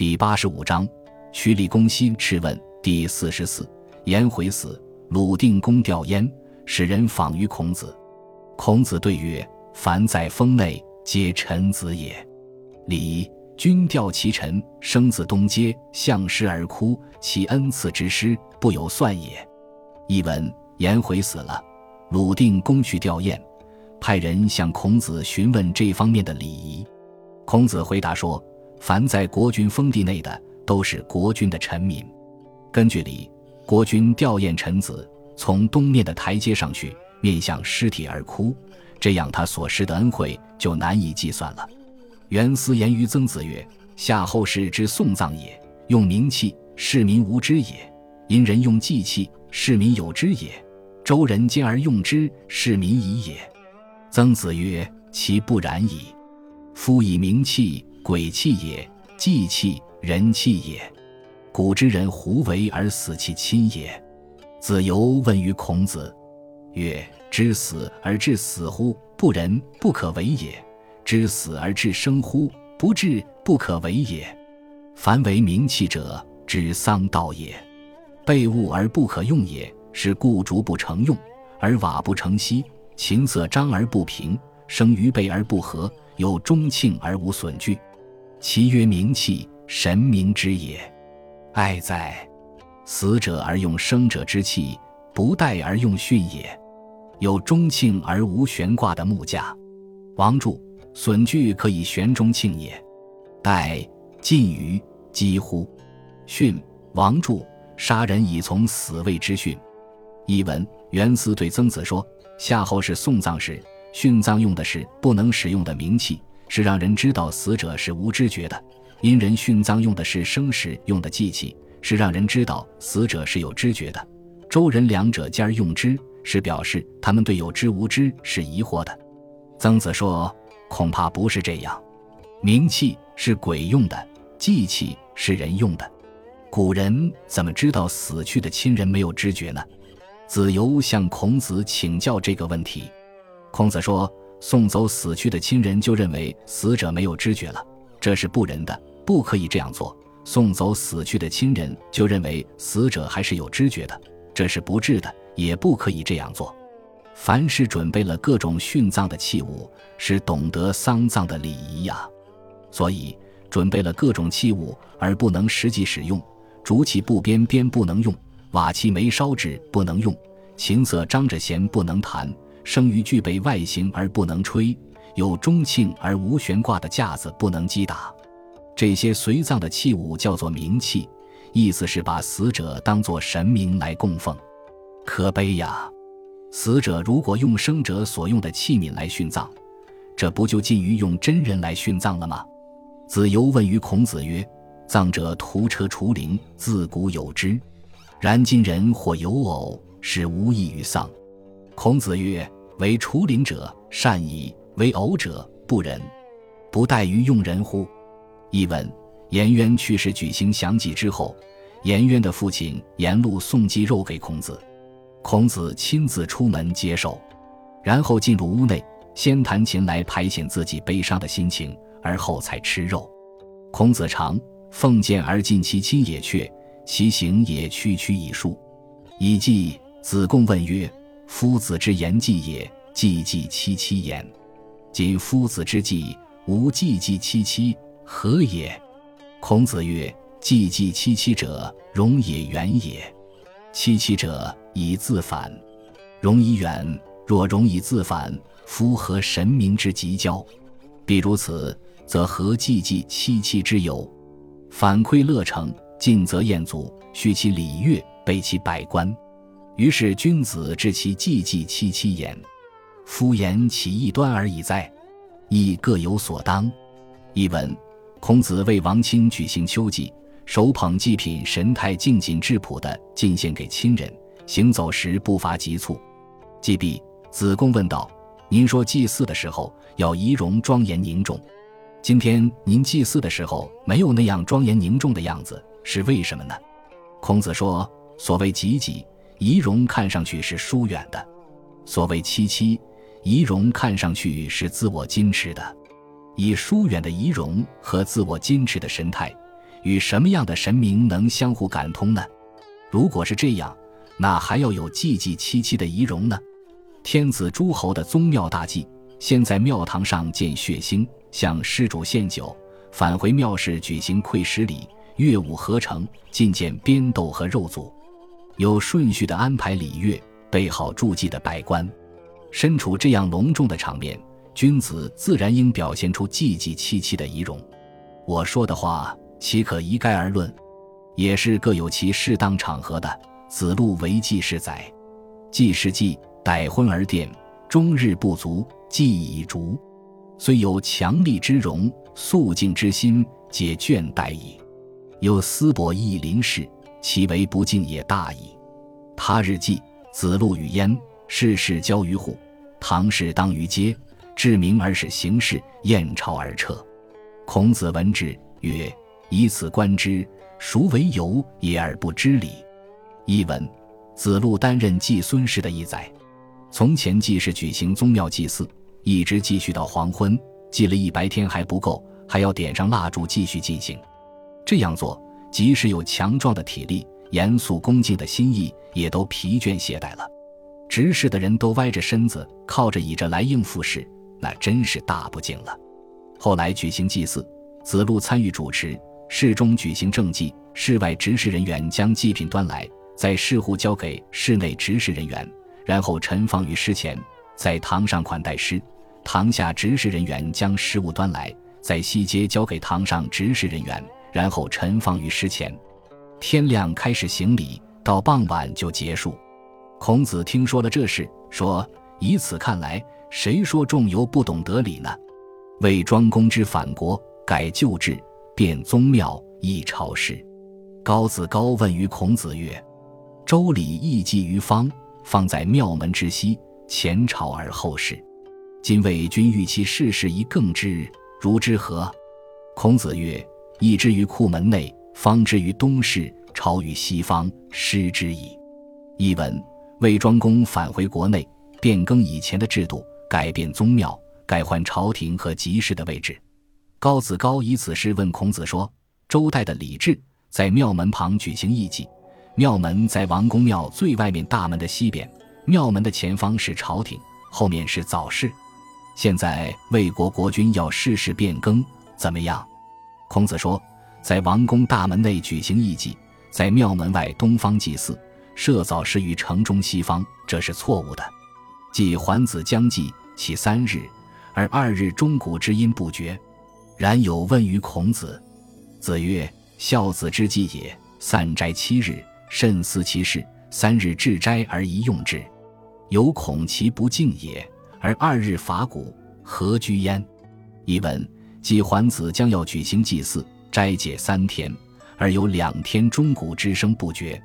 第八十五章，曲礼公西斥问第四十四。颜回死，鲁定公吊焉，使人访于孔子。孔子对曰：“凡在封内，皆臣子也。礼，君吊其臣，生子东阶，向师而哭，其恩赐之师，不有算也。”译文：颜回死了，鲁定公去吊唁，派人向孔子询问这方面的礼仪。孔子回答说。凡在国君封地内的，都是国君的臣民。根据礼，国君吊唁臣子，从东面的台阶上去，面向尸体而哭，这样他所施的恩惠就难以计算了。袁思言于曾子曰：“夏后氏之送葬也，用名器，市民无知也；殷人用祭器，市民有之也；周人兼而用之，市民矣也。”曾子曰：“其不然矣。夫以名器。”鬼气也，祭气，人气也。古之人胡为而死其亲也？子游问于孔子，曰：“知死而至死乎？不仁，不可为也。知死而至生乎？不智，不可为也。凡为名器者，知丧道也。备物而不可用也，是故竹不成用，而瓦不成锡；琴瑟张而不平，生于备而不和，有中庆而无损惧。”其曰名器，神明之也。哀哉！死者而用生者之器，不待而用训也。有中庆而无悬挂的木架，王柱损具可以悬中庆也。待近于几乎训王柱杀人以从死位之训。译文：袁思对曾子说：夏后是送葬时殉葬用的是不能使用的名器。是让人知道死者是无知觉的，因人殉葬用的是生时用的祭器，是让人知道死者是有知觉的。周人两者兼而用之，是表示他们对有知无知是疑惑的。曾子说：“恐怕不是这样，名器是鬼用的，祭器是人用的。古人怎么知道死去的亲人没有知觉呢？”子游向孔子请教这个问题，孔子说。送走死去的亲人，就认为死者没有知觉了，这是不仁的，不可以这样做。送走死去的亲人，就认为死者还是有知觉的，这是不智的，也不可以这样做。凡是准备了各种殉葬的器物，是懂得丧葬的礼仪呀。所以，准备了各种器物而不能实际使用，竹器不编编不能用，瓦器没烧制不能用，琴瑟张着弦不能弹。生于具备外形而不能吹，有中庆而无悬挂的架子不能击打，这些随葬的器物叫做冥器，意思是把死者当作神明来供奉。可悲呀！死者如果用生者所用的器皿来殉葬，这不就近于用真人来殉葬了吗？子游问于孔子曰：“葬者屠车除灵，自古有之，然今人或有偶，是无异于丧。”孔子曰：“为除灵者善矣，为偶者不仁，不待于用人乎？”译文：颜渊去世举行祥祭之后，颜渊的父亲颜路送祭肉给孔子，孔子亲自出门接受，然后进入屋内，先弹琴来排遣自己悲伤的心情，而后才吃肉。孔子常奉剑而进其亲也，却其行也区区以数。以记子贡问曰。夫子之言祭也，祭祭戚戚焉。今夫子之计，无祭祭戚戚，何也？孔子曰：祭祭戚戚者，容也远也。戚戚者，以自反。容以远，若容以自反，夫何神明之极交？必如此，则何祭祭戚戚之有？反馈乐成，进则彦祖，续其礼乐，备其百官。于是君子治其祭祭戚戚焉，夫言其异端而已哉？亦各有所当。译文：孔子为王亲举行秋祭，手捧祭品，神态静谨质朴的进献给亲人。行走时步伐急促。祭毕，子贡问道：“您说祭祀的时候要仪容庄严凝重，今天您祭祀的时候没有那样庄严凝重的样子，是为什么呢？”孔子说：“所谓吉吉。”仪容看上去是疏远的，所谓戚戚，仪容看上去是自我矜持的，以疏远的仪容和自我矜持的神态，与什么样的神明能相互感通呢？如果是这样，那还要有祭祭七七的仪容呢？天子诸侯的宗庙大祭，先在庙堂上见血腥，向施主献酒，返回庙室举行馈食礼，乐舞合成，觐见鞭斗和肉组，有顺序的安排礼乐，备好祝祭的百官。身处这样隆重的场面，君子自然应表现出祭祭戚戚的仪容。我说的话，岂可一概而论？也是各有其适当场合的。子路为祭事载，祭事祭，逮婚而奠，终日不足，祭已逐。虽有强力之容，肃静之心，皆倦怠矣。有思伯亦临事，其为不敬也大矣。他日祭，子路与焉，事事交于户，唐氏当于街，至明而使行事，燕朝而撤。孔子闻之曰：“以此观之，孰为由也而不知礼？”译文：子路担任祭孙氏的一载，从前祭祀举行宗庙祭祀，一直继续到黄昏，祭了一白天还不够，还要点上蜡烛继续进行。这样做，即使有强壮的体力、严肃恭敬的心意，也都疲倦懈怠了。执事的人都歪着身子，靠着倚着来应付事，那真是大不敬了。后来举行祭祀，子路参与主持，室中举行正祭，室外执事人员将祭品端来，在室户交给室内执事人员，然后陈放于师前，在堂上款待师，堂下执事人员将食物端来，在西街交给堂上执事人员，然后陈放于师前。天亮开始行礼，到傍晚就结束。孔子听说了这事，说：“以此看来，谁说仲由不懂得礼呢？”为庄公之反国，改旧制，变宗庙，易朝事。高子高问于孔子曰：“周礼易祭于方，放在庙门之西，前朝而后事。今魏君欲其事事宜更之，如之何？”孔子曰：“易之于库门内，方之于东室，朝于西方，失之矣。”译文：魏庄公返回国内，变更以前的制度，改变宗庙。改换朝廷和集市的位置，高子高以此事问孔子说：“周代的礼制，在庙门旁举行义祭，庙门在王公庙最外面大门的西边，庙门的前方是朝廷，后面是早市。现在魏国国君要世事变更，怎么样？”孔子说：“在王宫大门内举行义祭，在庙门外东方祭祀，设早市于城中西方，这是错误的。祭桓子将祭，其三日。”而二日钟鼓之音不绝，然有问于孔子。子曰：“孝子之祭也，散斋七日，慎思其事。三日治斋而一用之，有恐其不敬也。而二日伐鼓，何居焉？”译文：季桓子将要举行祭祀，斋戒三天，而有两天钟鼓之声不绝。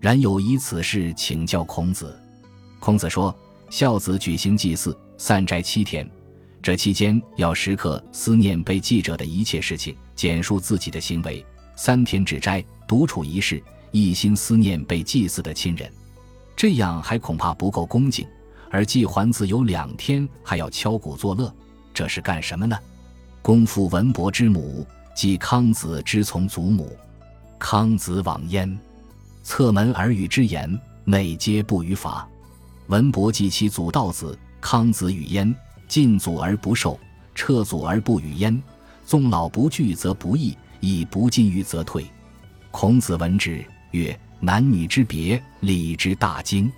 然有以此事请教孔子。孔子说：“孝子举行祭祀，散斋七天。”这期间要时刻思念被记者的一切事情，简述自己的行为。三天只斋，独处一室，一心思念被祭祀的亲人。这样还恐怕不够恭敬。而季桓子有两天还要敲鼓作乐，这是干什么呢？公父文伯之母，即康子之从祖母。康子往焉，侧门而语之言，内皆不于法。文伯及其祖道子，康子与焉。进祖而不受，撤祖而不与焉。纵老不惧，则不义；以不进于，则退。孔子闻之曰：“男女之别，礼之大经。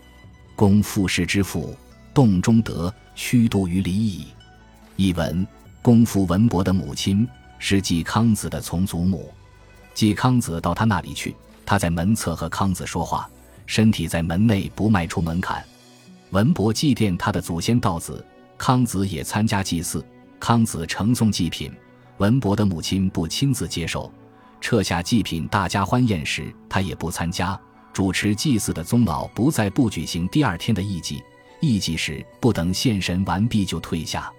公父氏之父，动中德，虚度于礼矣。”译文：公父文伯的母亲是季康子的从祖母。季康子到他那里去，他在门侧和康子说话，身体在门内不迈出门槛。文伯祭奠他的祖先道子。康子也参加祭祀，康子呈送祭品，文伯的母亲不亲自接受，撤下祭品，大家欢宴时，他也不参加。主持祭祀的宗老不再不举行第二天的义祭，义祭时不等献神完毕就退下。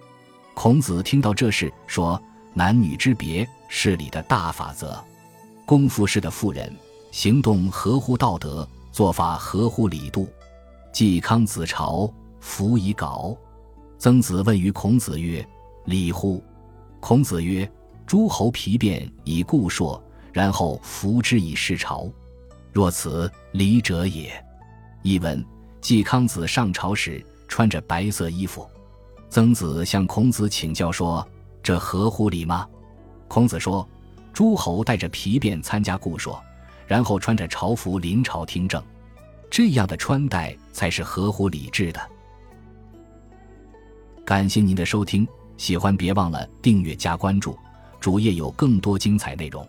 孔子听到这事，说：“男女之别是礼的大法则，公夫氏的妇人行动合乎道德，做法合乎礼度。季康子朝，服以稿。”曾子问于孔子曰：“礼乎？”孔子曰：“诸侯皮变以固朔，然后服之以事朝。若此，礼者也。译文：季康子上朝时穿着白色衣服，曾子向孔子请教说：“这合乎礼吗？”孔子说：“诸侯带着皮鞭参加故说，然后穿着朝服临朝听政，这样的穿戴才是合乎礼制的。”感谢您的收听，喜欢别忘了订阅加关注，主页有更多精彩内容。